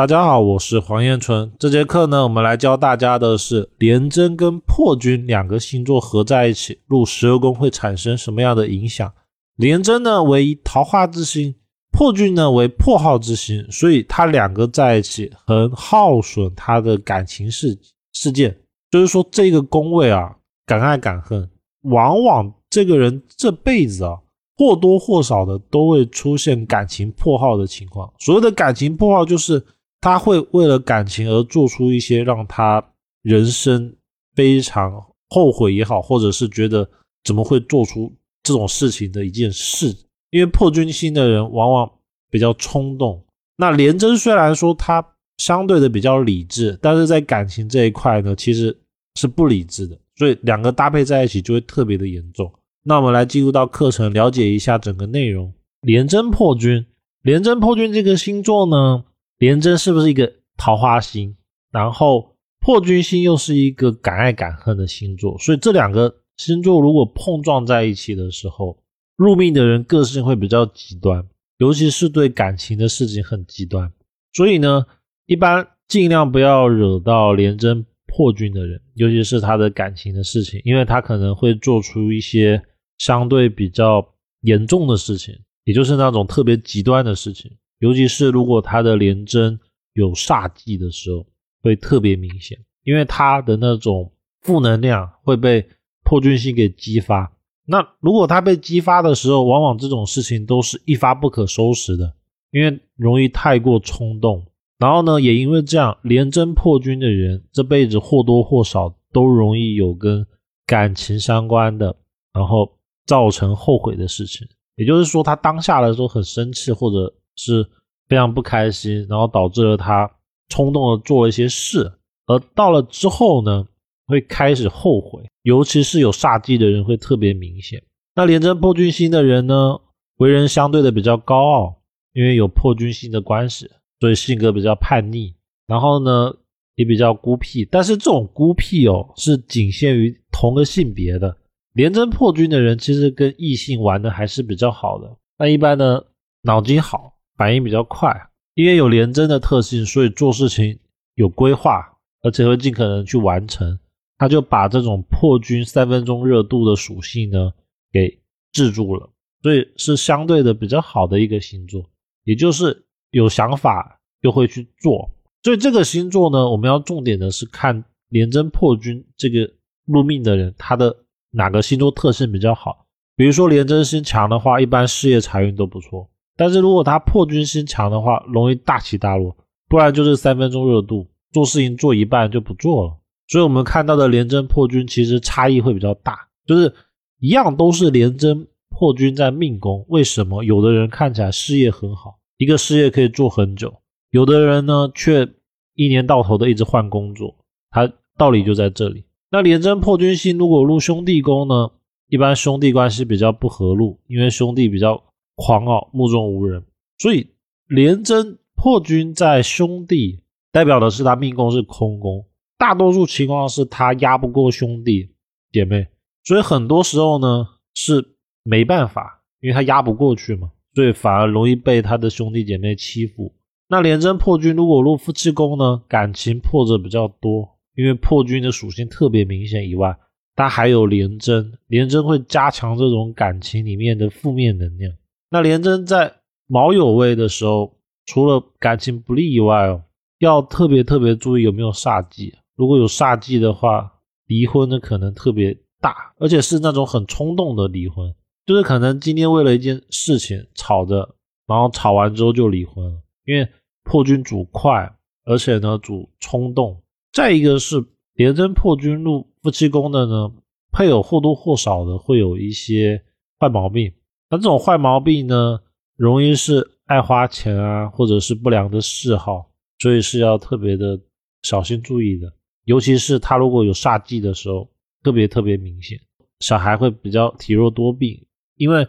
大家好，我是黄彦春。这节课呢，我们来教大家的是廉贞跟破军两个星座合在一起入十二宫会产生什么样的影响。廉贞呢为桃花之星，破军呢为破耗之星，所以它两个在一起很耗损他的感情事事件。就是说这个宫位啊，敢爱敢恨，往往这个人这辈子啊。或多或少的都会出现感情破耗的情况。所谓的感情破耗，就是他会为了感情而做出一些让他人生非常后悔也好，或者是觉得怎么会做出这种事情的一件事。因为破军星的人往往比较冲动。那廉贞虽然说他相对的比较理智，但是在感情这一块呢，其实是不理智的。所以两个搭配在一起就会特别的严重。那我们来进入到课程，了解一下整个内容。廉贞破军，廉贞破军这个星座呢，廉贞是不是一个桃花星？然后破军星又是一个敢爱敢恨的星座，所以这两个星座如果碰撞在一起的时候，入命的人个性会比较极端，尤其是对感情的事情很极端。所以呢，一般尽量不要惹到廉贞破军的人，尤其是他的感情的事情，因为他可能会做出一些。相对比较严重的事情，也就是那种特别极端的事情，尤其是如果他的廉贞有煞忌的时候，会特别明显，因为他的那种负能量会被破军星给激发。那如果他被激发的时候，往往这种事情都是一发不可收拾的，因为容易太过冲动。然后呢，也因为这样，廉贞破军的人这辈子或多或少都容易有跟感情相关的，然后。造成后悔的事情，也就是说，他当下的时候很生气，或者是非常不开心，然后导致了他冲动的做了一些事，而到了之后呢，会开始后悔，尤其是有煞忌的人会特别明显。那廉贞破军星的人呢，为人相对的比较高傲，因为有破军星的关系，所以性格比较叛逆，然后呢也比较孤僻，但是这种孤僻哦，是仅限于同个性别的。廉贞破军的人其实跟异性玩的还是比较好的。那一般呢，脑筋好，反应比较快，因为有廉贞的特性，所以做事情有规划，而且会尽可能去完成。他就把这种破军三分钟热度的属性呢给制住了，所以是相对的比较好的一个星座，也就是有想法又会去做。所以这个星座呢，我们要重点的是看廉贞破军这个入命的人，他的。哪个星座特性比较好？比如说廉贞星强的话，一般事业财运都不错。但是如果他破军星强的话，容易大起大落，不然就是三分钟热度，做事情做一半就不做了。所以我们看到的廉贞破军其实差异会比较大，就是一样都是廉贞破军在命宫，为什么有的人看起来事业很好，一个事业可以做很久，有的人呢却一年到头的一直换工作？它道理就在这里。那廉贞破军星如果入兄弟宫呢？一般兄弟关系比较不和路，因为兄弟比较狂傲、目中无人，所以廉贞破军在兄弟代表的是他命宫是空宫，大多数情况是他压不过兄弟姐妹，所以很多时候呢是没办法，因为他压不过去嘛，所以反而容易被他的兄弟姐妹欺负。那廉贞破军如果入夫妻宫呢，感情破折比较多。因为破军的属性特别明显以外，它还有廉贞，廉贞会加强这种感情里面的负面能量。那廉贞在卯酉位的时候，除了感情不利以外哦，要特别特别注意有没有煞忌。如果有煞忌的话，离婚的可能特别大，而且是那种很冲动的离婚，就是可能今天为了一件事情吵着，然后吵完之后就离婚了。因为破军主快，而且呢主冲动。再一个是廉贞破军入夫妻宫的呢，配偶或多或少的会有一些坏毛病。那这种坏毛病呢，容易是爱花钱啊，或者是不良的嗜好，所以是要特别的小心注意的。尤其是他如果有煞忌的时候，特别特别明显，小孩会比较体弱多病，因为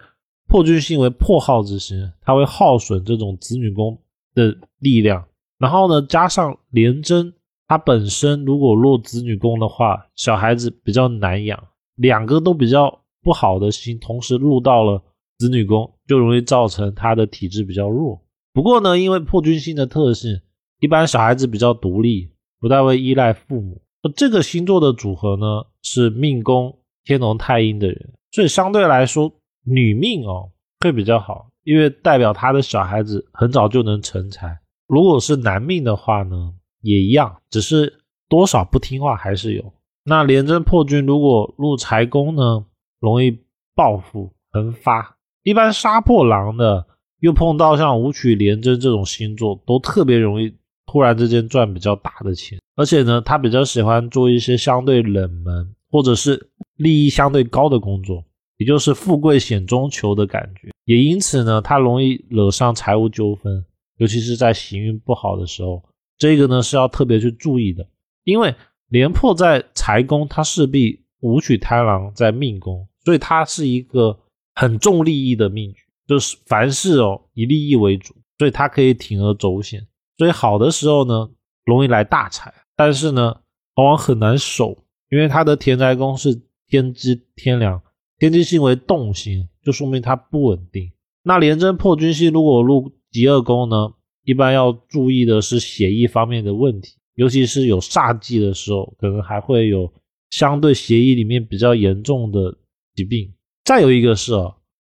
破军星为破耗之星，它会耗损这种子女宫的力量。然后呢，加上廉贞。他本身如果落子女宫的话，小孩子比较难养，两个都比较不好的星，同时入到了子女宫，就容易造成他的体质比较弱。不过呢，因为破军星的特性，一般小孩子比较独立，不太会依赖父母。这个星座的组合呢，是命宫天龙太阴的人，所以相对来说，女命哦会比较好，因为代表他的小孩子很早就能成才。如果是男命的话呢，也一样，只是多少不听话还是有。那廉贞破军如果入财宫呢，容易暴富横发。一般杀破狼的，又碰到像武曲廉贞这种星座，都特别容易突然之间赚比较大的钱。而且呢，他比较喜欢做一些相对冷门或者是利益相对高的工作，也就是富贵险中求的感觉。也因此呢，他容易惹上财务纠纷，尤其是在行运不好的时候，这个呢是要特别去注意的。因为廉破在财宫，他势必武曲贪狼在命宫，所以他是一个很重利益的命局，就是凡事哦以利益为主，所以他可以铤而走险。所以好的时候呢，容易来大财。但是呢，往往很难守，因为他的田宅宫是天机天梁，天机星为动星，就说明它不稳定。那廉贞破军星如果入极恶宫呢，一般要注意的是血液方面的问题，尤其是有煞忌的时候，可能还会有相对血液里面比较严重的疾病。再有一个是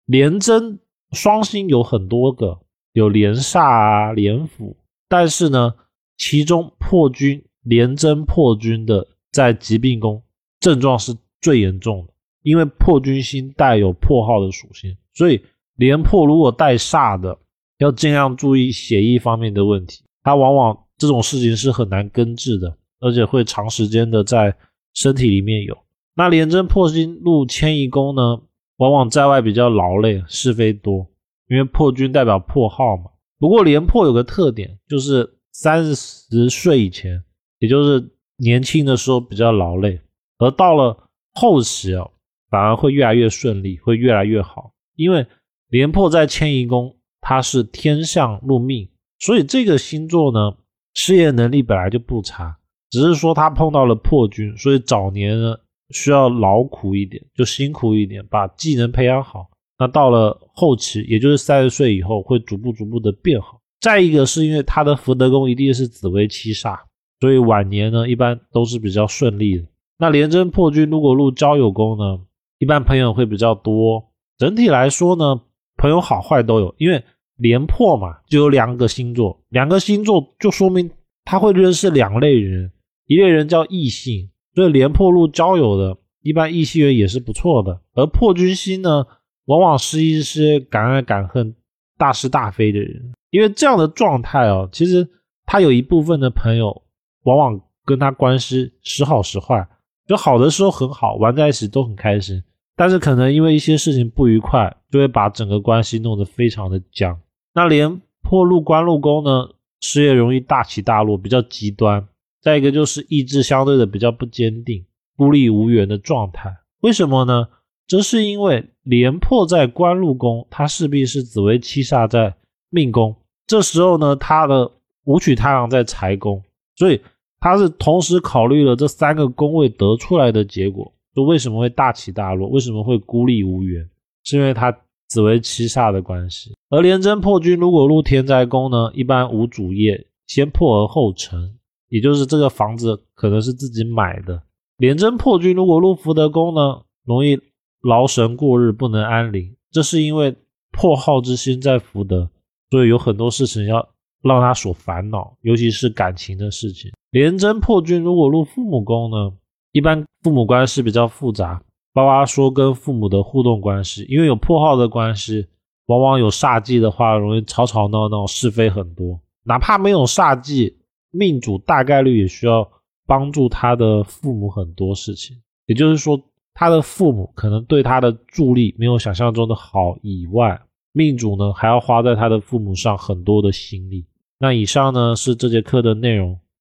廉贞双星有很多个，有连煞啊、连辅，但是呢，其中破军。廉贞破军的在疾病宫症状是最严重的，因为破军星带有破耗的属性，所以廉破如果带煞的，要尽量注意血液方面的问题。它往往这种事情是很难根治的，而且会长时间的在身体里面有。那廉贞破星入迁移宫呢，往往在外比较劳累，是非多，因为破军代表破耗嘛。不过廉颇有个特点，就是三十岁以前。也就是年轻的时候比较劳累，而到了后期啊，反而会越来越顺利，会越来越好。因为廉颇在迁移宫，它是天相入命，所以这个星座呢，事业能力本来就不差，只是说他碰到了破军，所以早年呢需要劳苦一点，就辛苦一点，把技能培养好。那到了后期，也就是三十岁以后，会逐步逐步的变好。再一个是因为他的福德宫一定是紫微七煞。所以晚年呢，一般都是比较顺利的。那廉贞破军如果入交友宫呢，一般朋友会比较多。整体来说呢，朋友好坏都有，因为廉破嘛，就有两个星座，两个星座就说明他会认识两类人，一类人叫异性，所以廉破路交友的，一般异性缘也是不错的。而破军星呢，往往是一些敢爱敢恨、大是大非的人，因为这样的状态哦，其实他有一部分的朋友。往往跟他关系时好时坏，就好的时候很好，玩在一起都很开心，但是可能因为一些事情不愉快，就会把整个关系弄得非常的僵。那连破路官禄宫呢，事业容易大起大落，比较极端。再一个就是意志相对的比较不坚定，孤立无援的状态。为什么呢？这是因为廉破在官禄宫，他势必是紫薇七煞在命宫，这时候呢，他的武曲太阳在财宫，所以。他是同时考虑了这三个宫位得出来的结果，就为什么会大起大落，为什么会孤立无援，是因为他紫薇七煞的关系。而廉贞破军如果入天灾宫呢，一般无主业，先破而后成，也就是这个房子可能是自己买的。廉贞破军如果入福德宫呢，容易劳神过日，不能安宁，这是因为破耗之心在福德，所以有很多事情要让他所烦恼，尤其是感情的事情。廉贞破军如果入父母宫呢，一般父母关系比较复杂，包括说跟父母的互动关系，因为有破耗的关系，往往有煞忌的话，容易吵吵闹闹，是非很多。哪怕没有煞忌，命主大概率也需要帮助他的父母很多事情。也就是说，他的父母可能对他的助力没有想象中的好，以外，命主呢还要花在他的父母上很多的心力。那以上呢是这节课的内容。